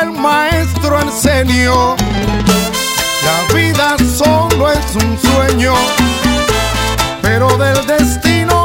el maestro Arsenio, la vida solo es un sueño, pero del destino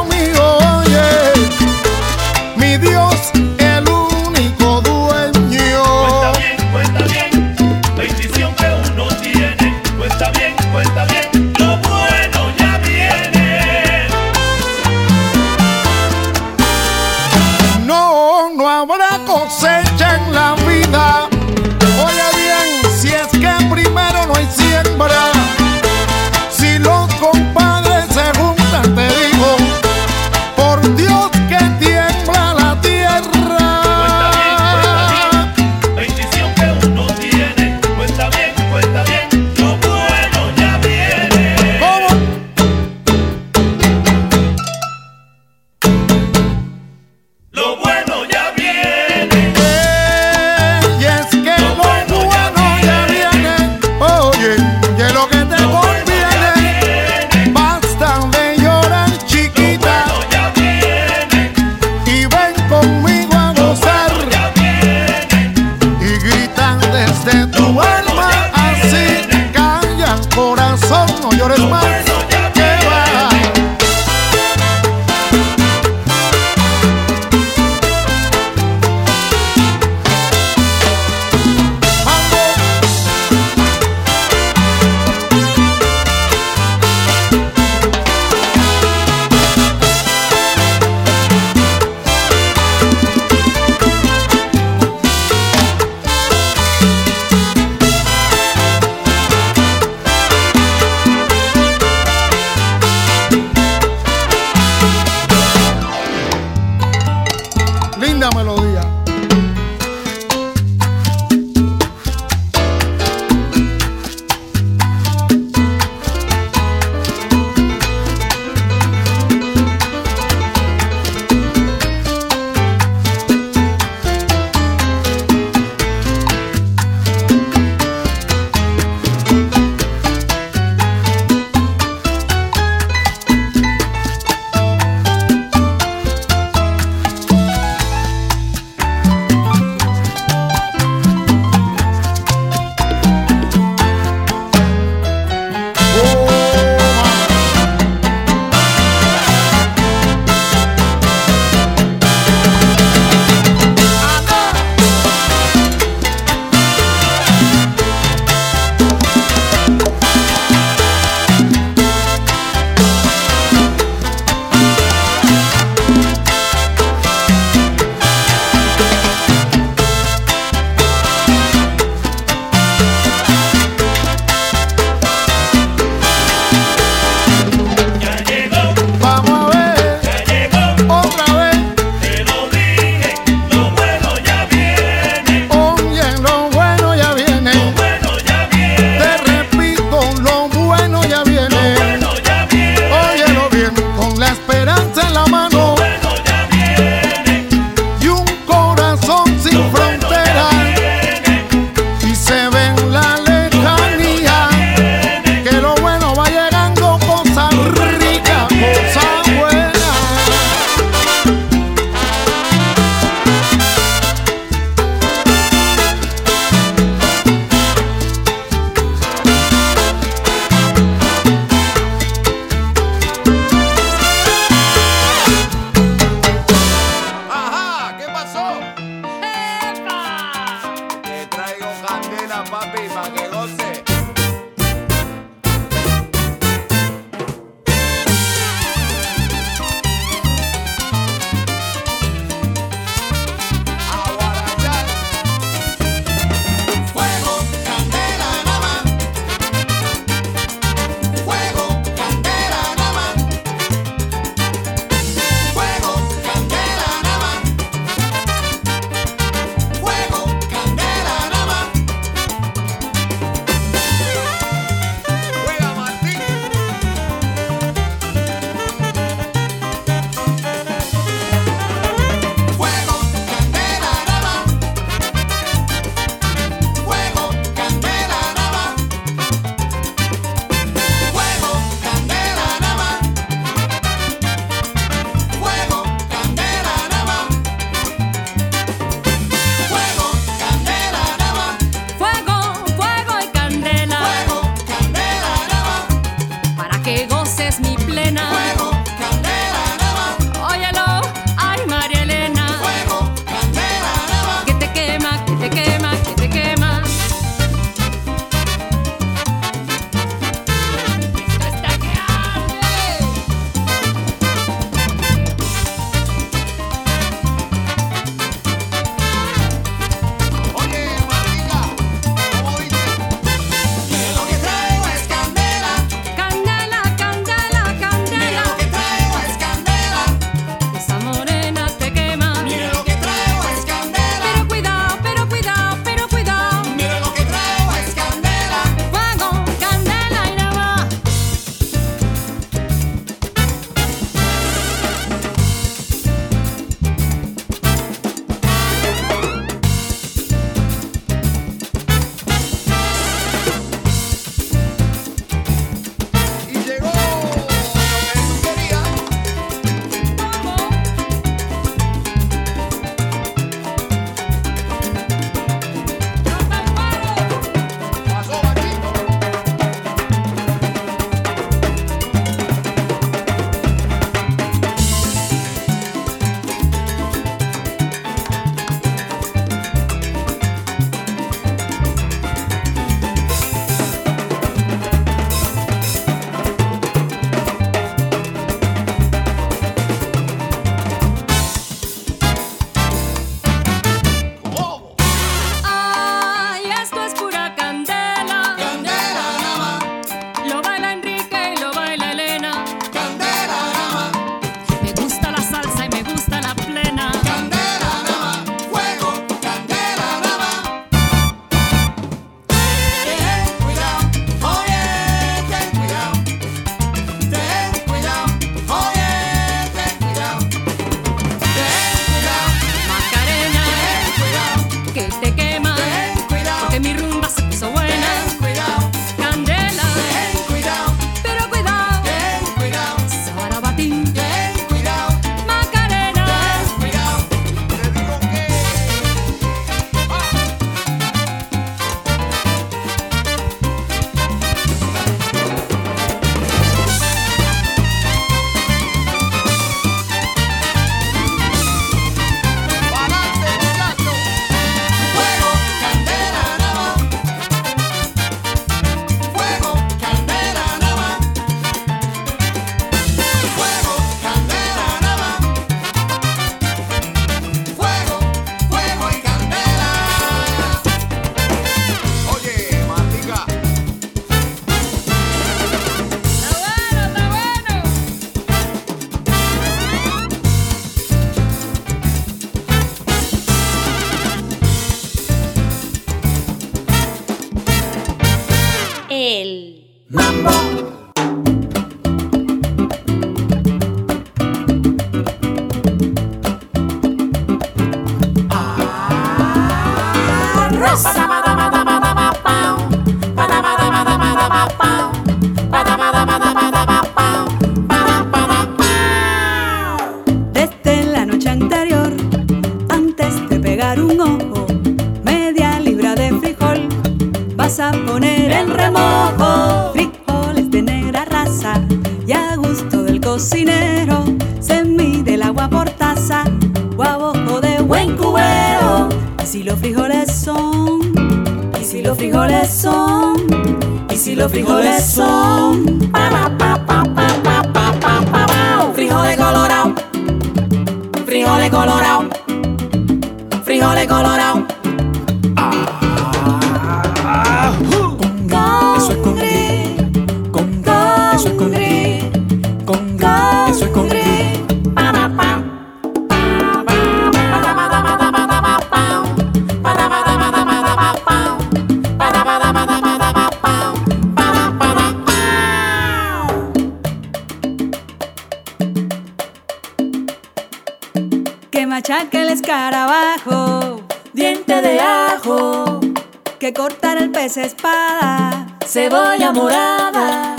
cebolla morada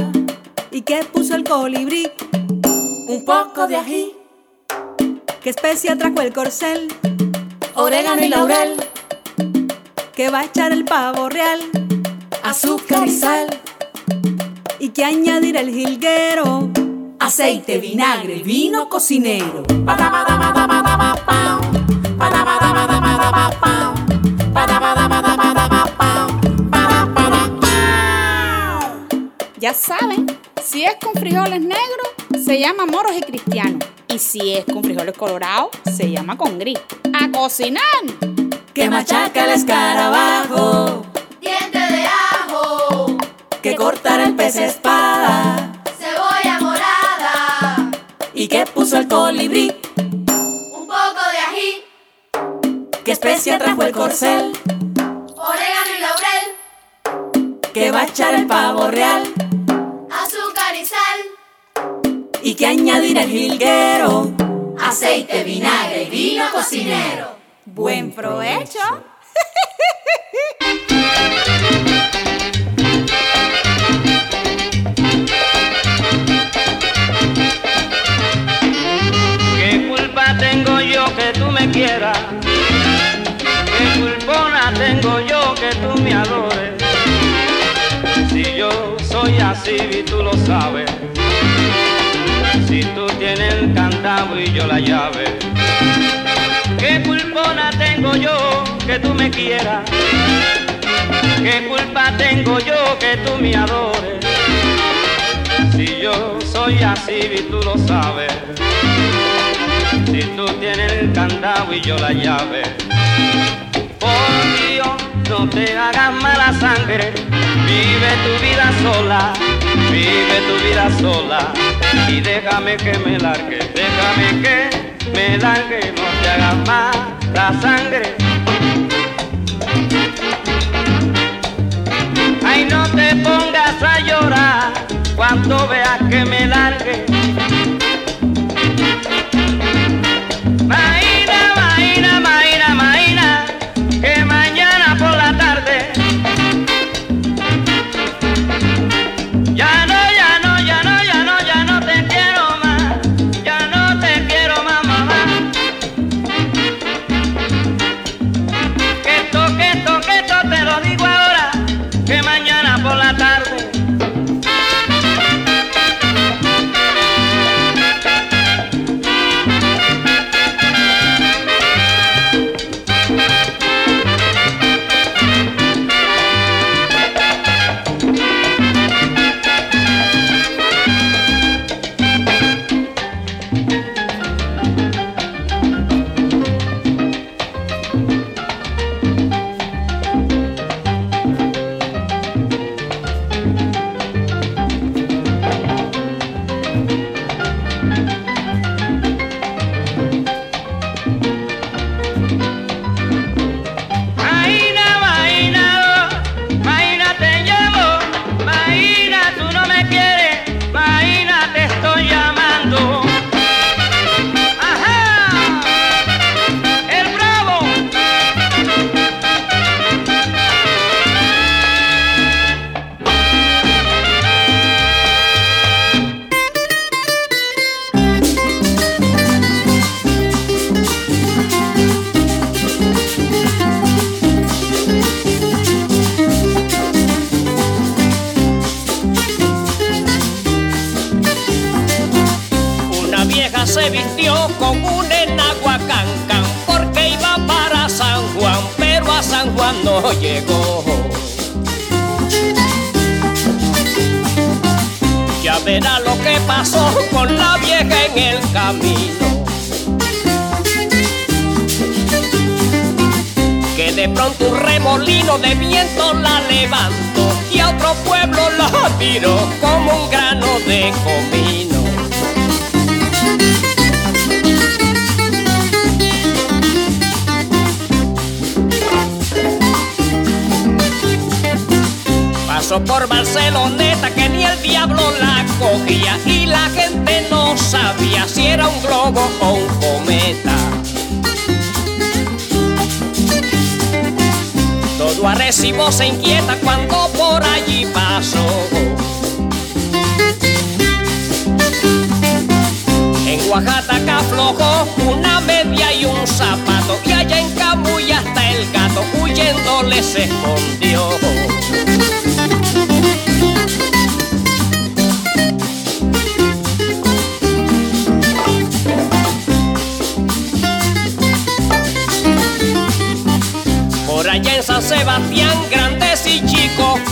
y que puso el colibrí, un poco de ají, que especia trajo el corcel, orégano y laurel, que va a echar el pavo real, azúcar y sal, y que añadir el jilguero, aceite, vinagre, vino cocinero. Ya saben, si es con frijoles negros, se llama moros y cristianos. Y si es con frijoles colorados, se llama con gris. ¡A cocinar! Que machaca el escarabajo, diente de ajo, que cortar el pez espada cebolla morada, y que puso el colibrí, especia trajo el corcel, orégano y laurel, que va a echar el pavo real azúcar y sal, y que añadir el jilguero. aceite, vinagre y vino cocinero. ¡Buen provecho! y tú lo sabes. Si tú tienes el candado y yo la llave. ¿Qué culpona tengo yo que tú me quieras? ¿Qué culpa tengo yo que tú me adores? Si yo soy así y tú lo sabes. Si tú tienes el candado y yo la llave. Por no te hagas mala sangre. Vive tu vida sola. Vive tu vida sola. Y déjame que me largue. Déjame que me largue. No te hagas mala sangre. Ay, no te pongas a llorar cuando veas que me largue. Maína,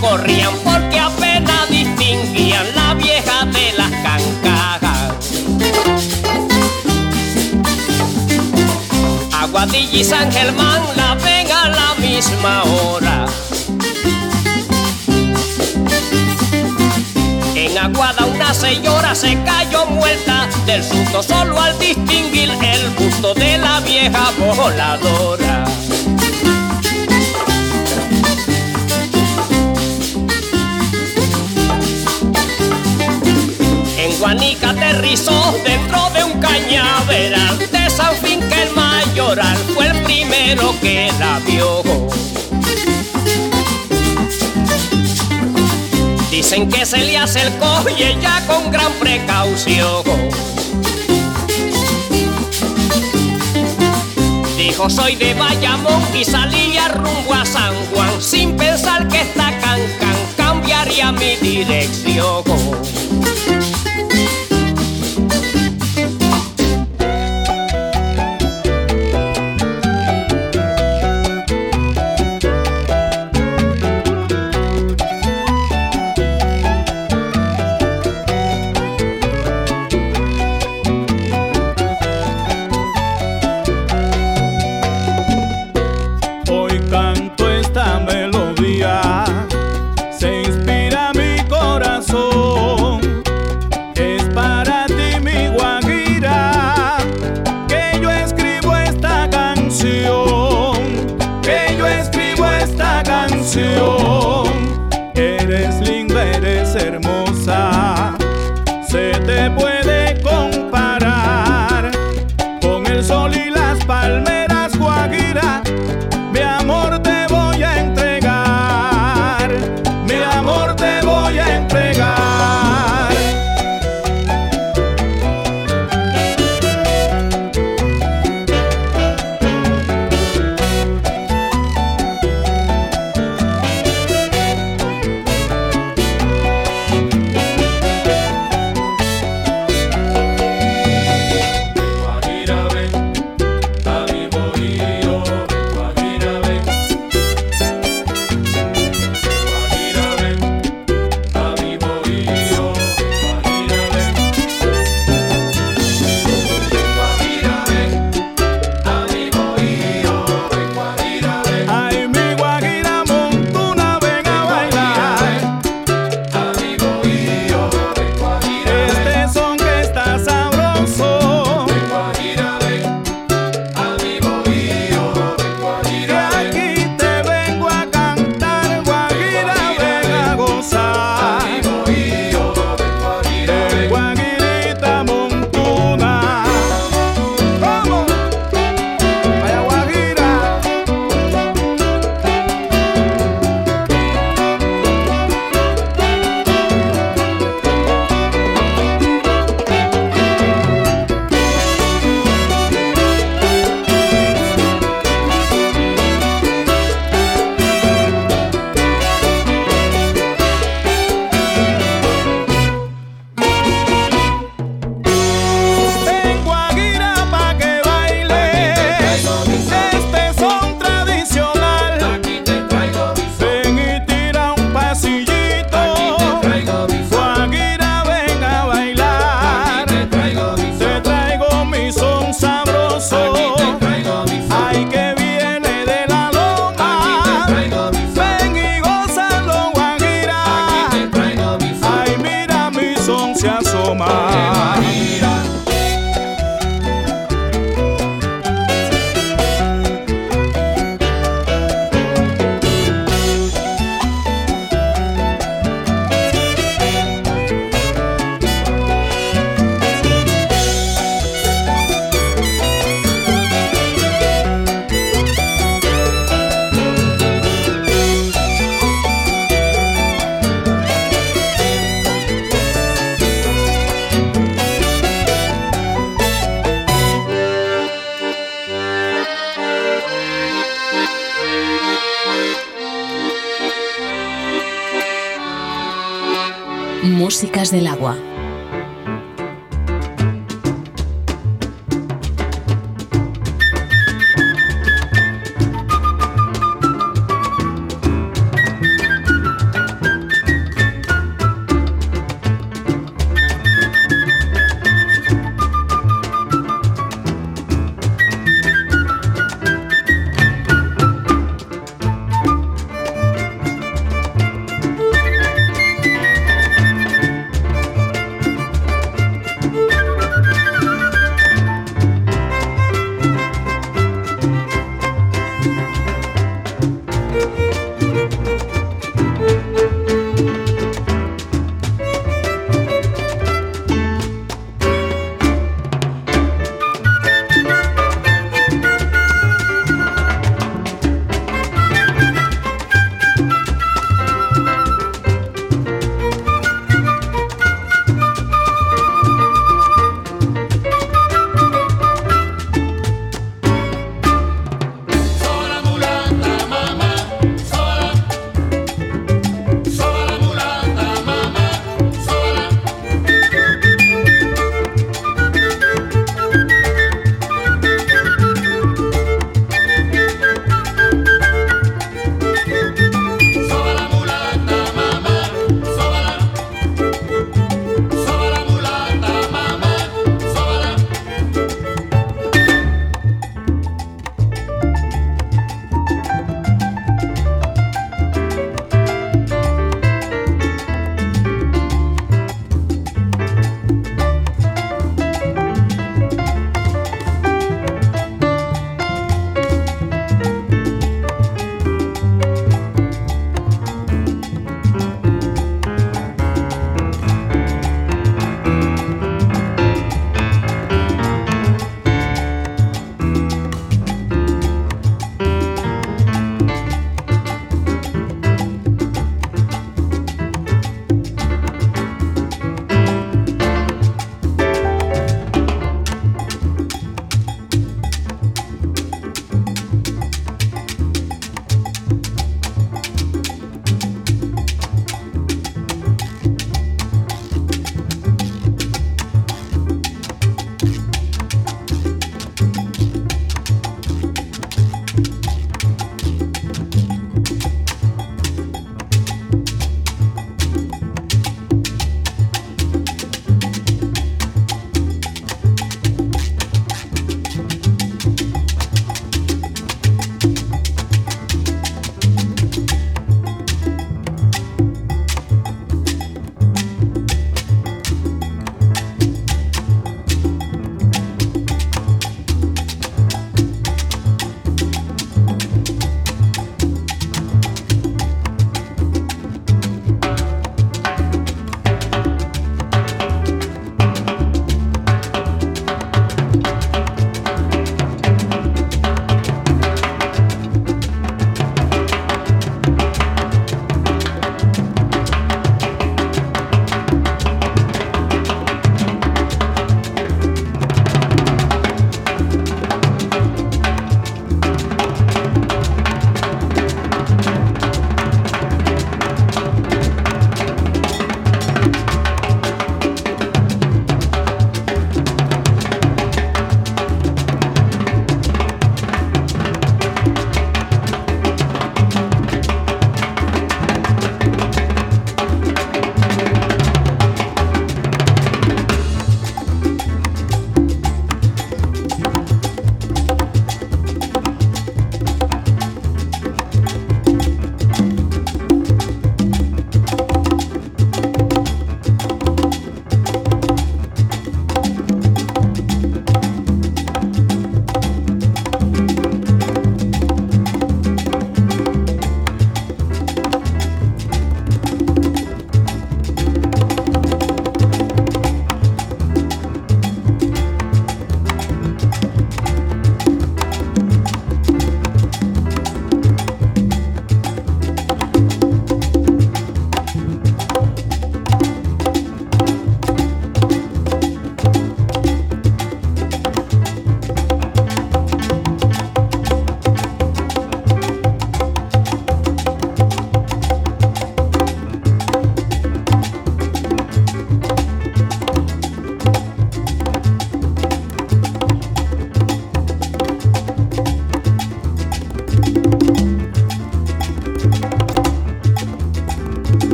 corrían porque apenas distinguían la vieja de las cancajas. Aguadilla y San Germán la ven a la misma hora. En Aguada una señora se cayó muerta del susto solo al distinguir el busto de la vieja voladora. Guanica aterrizó dentro de un cañaveral de San Finca el mayoral fue el primero que la vio. Dicen que se le acercó y ella con gran precaución. Dijo soy de Bayamón y salía rumbo a San Juan sin pensar que esta cancan cambiaría mi dirección.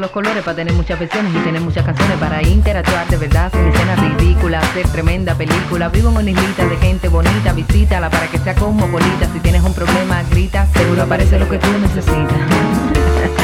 los colores para tener muchas versiones y tener muchas canciones para interactuar de verdad sin escenas ridículas, hacer tremenda película. Vivo en una islita de gente bonita, visítala para que sea cosmopolita. Si tienes un problema, grita, seguro aparece lo que tú necesitas.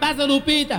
passa Lupita.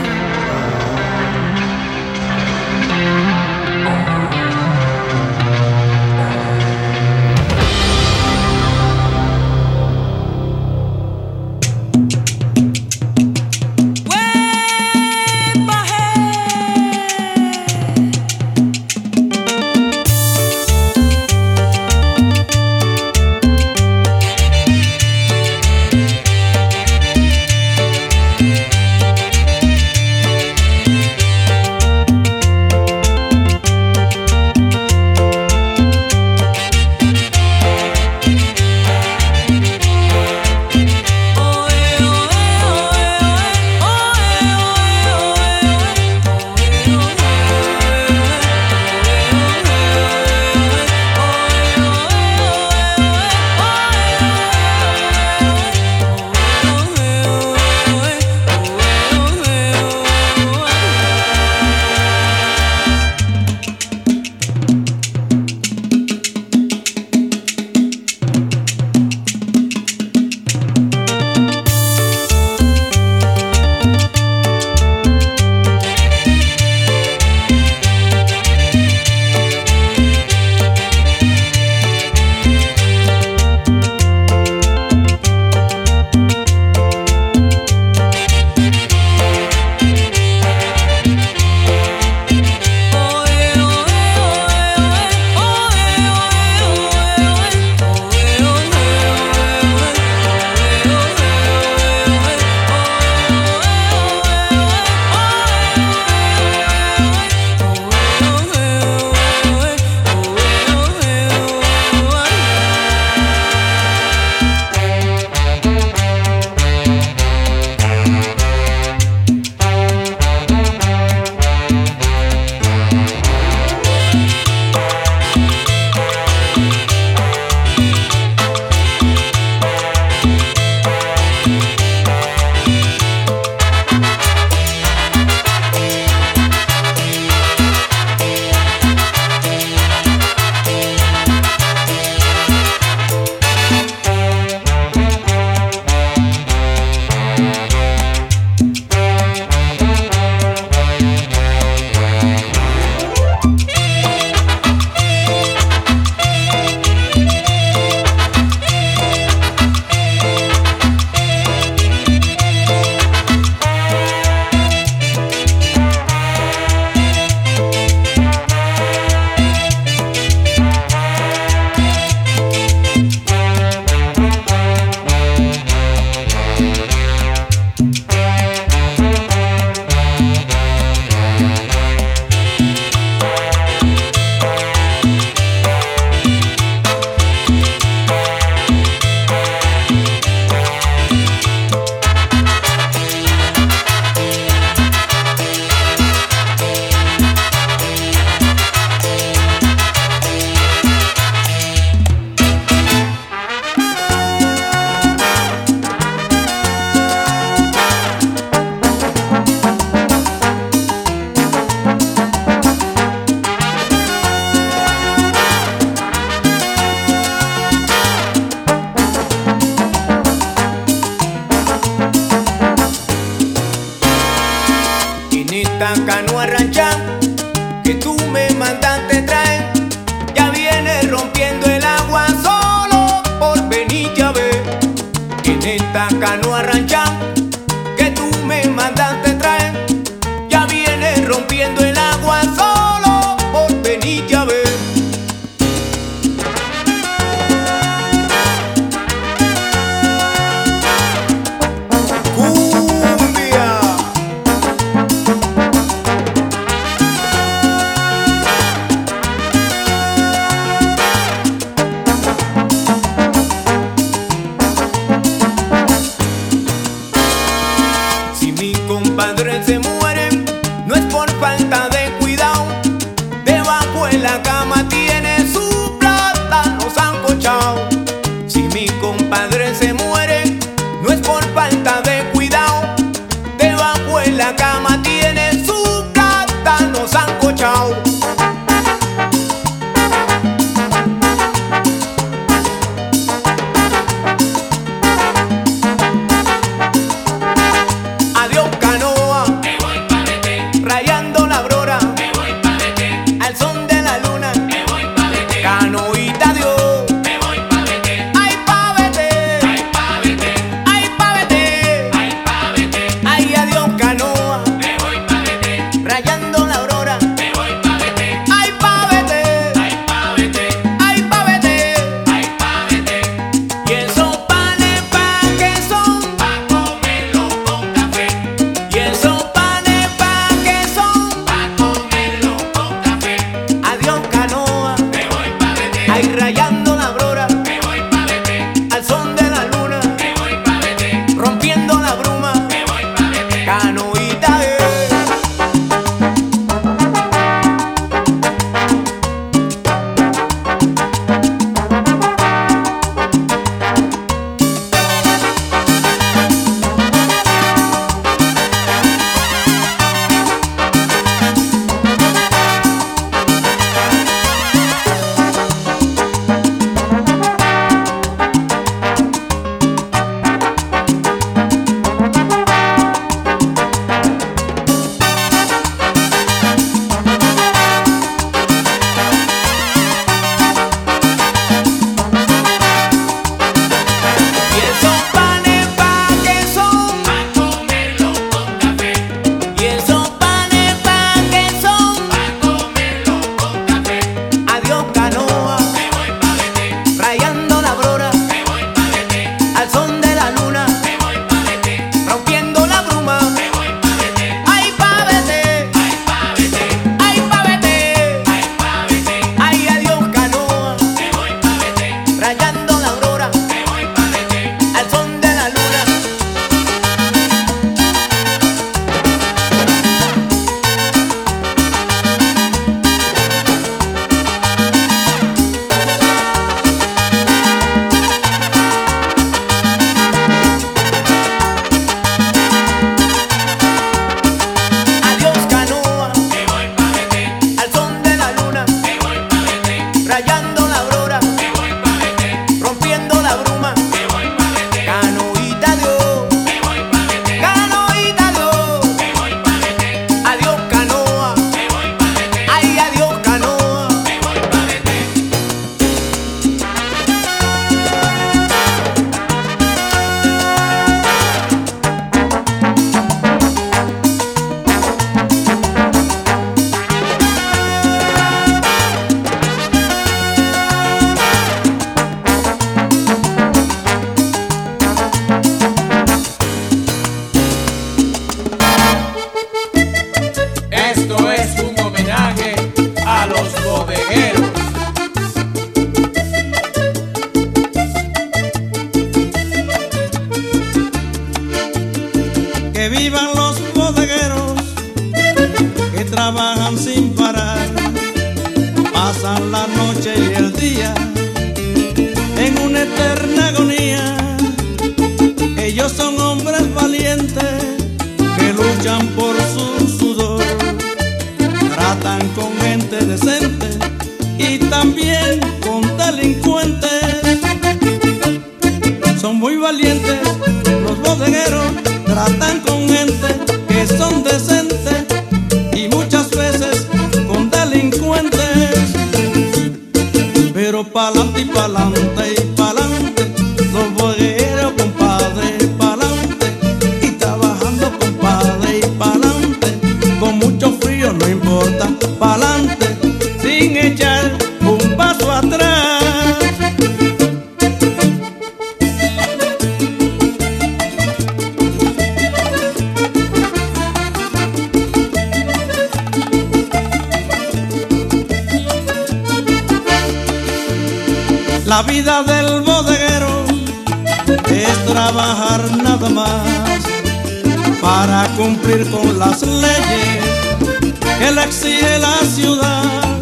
Exige la ciudad.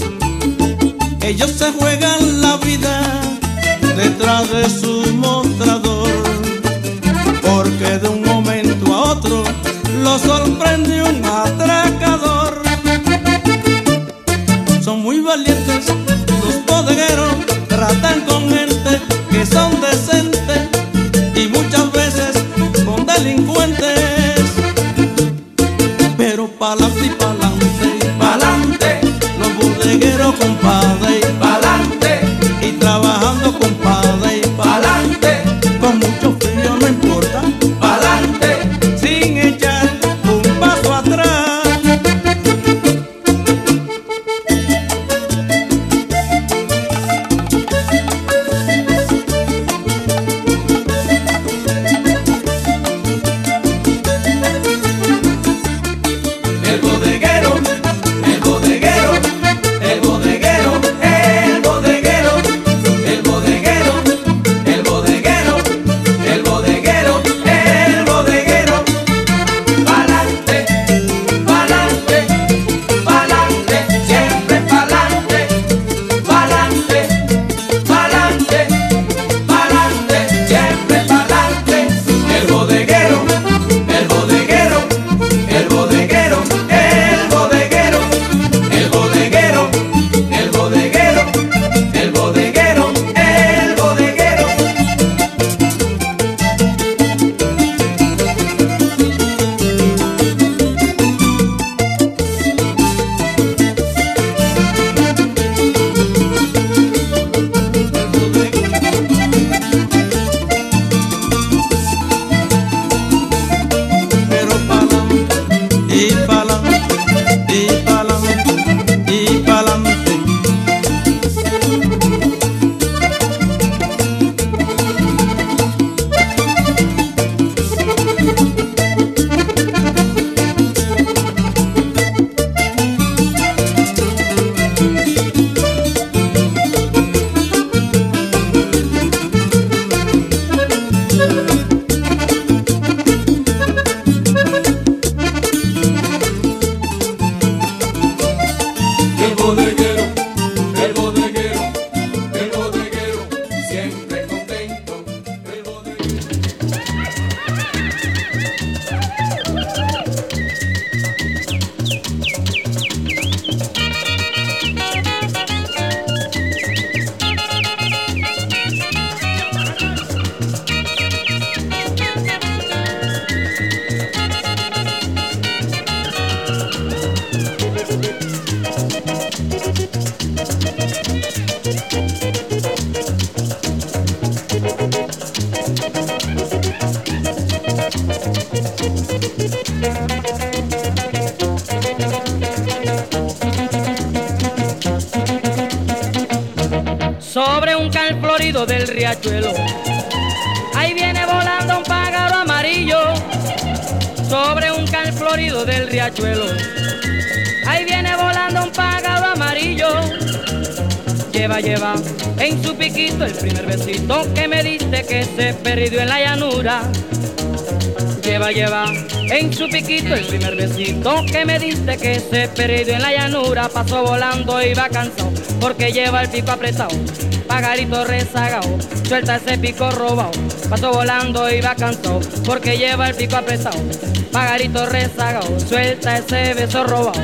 Ellos se juegan florido del riachuelo. Ahí viene volando un pájaro amarillo sobre un cal florido del riachuelo. Ahí viene volando un pájaro amarillo. Lleva, lleva en su piquito el primer besito que me diste que se perdió en la llanura. Lleva, lleva en su el primer besito que me diste que se perdió en la llanura. Pasó volando, iba cansado porque lleva el pico apretado. Pagarito rezagado, suelta ese pico robado. Pasó volando, iba cansado porque lleva el pico apretado. Pagarito rezagado, suelta ese beso robado.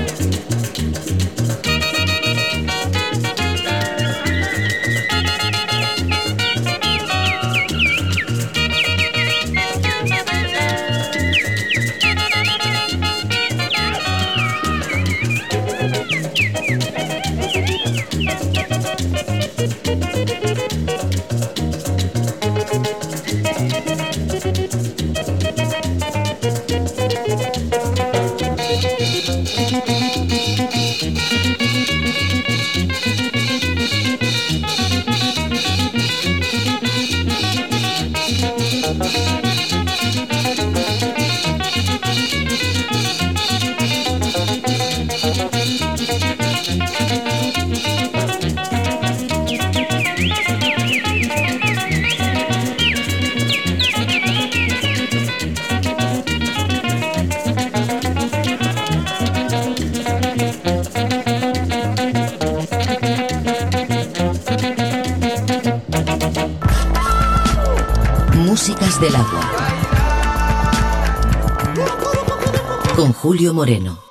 Moreno.